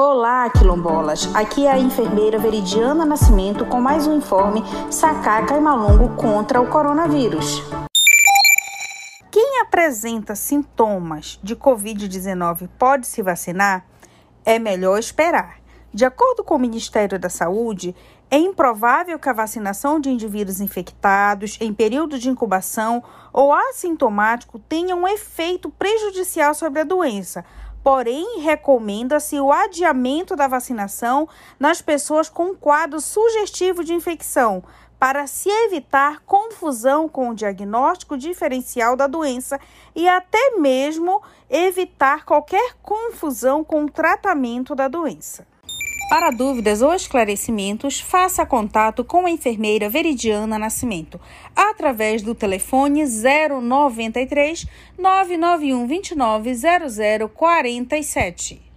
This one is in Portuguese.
Olá, quilombolas! Aqui é a enfermeira Veridiana Nascimento com mais um informe Sacaca e Malungo contra o coronavírus. Quem apresenta sintomas de Covid-19 pode se vacinar? É melhor esperar. De acordo com o Ministério da Saúde, é improvável que a vacinação de indivíduos infectados em período de incubação ou assintomático tenha um efeito prejudicial sobre a doença porém recomenda-se o adiamento da vacinação nas pessoas com quadro sugestivo de infecção, para se evitar confusão com o diagnóstico diferencial da doença e até mesmo evitar qualquer confusão com o tratamento da doença. Para dúvidas ou esclarecimentos, faça contato com a enfermeira Veridiana Nascimento através do telefone 093 991 29 0047.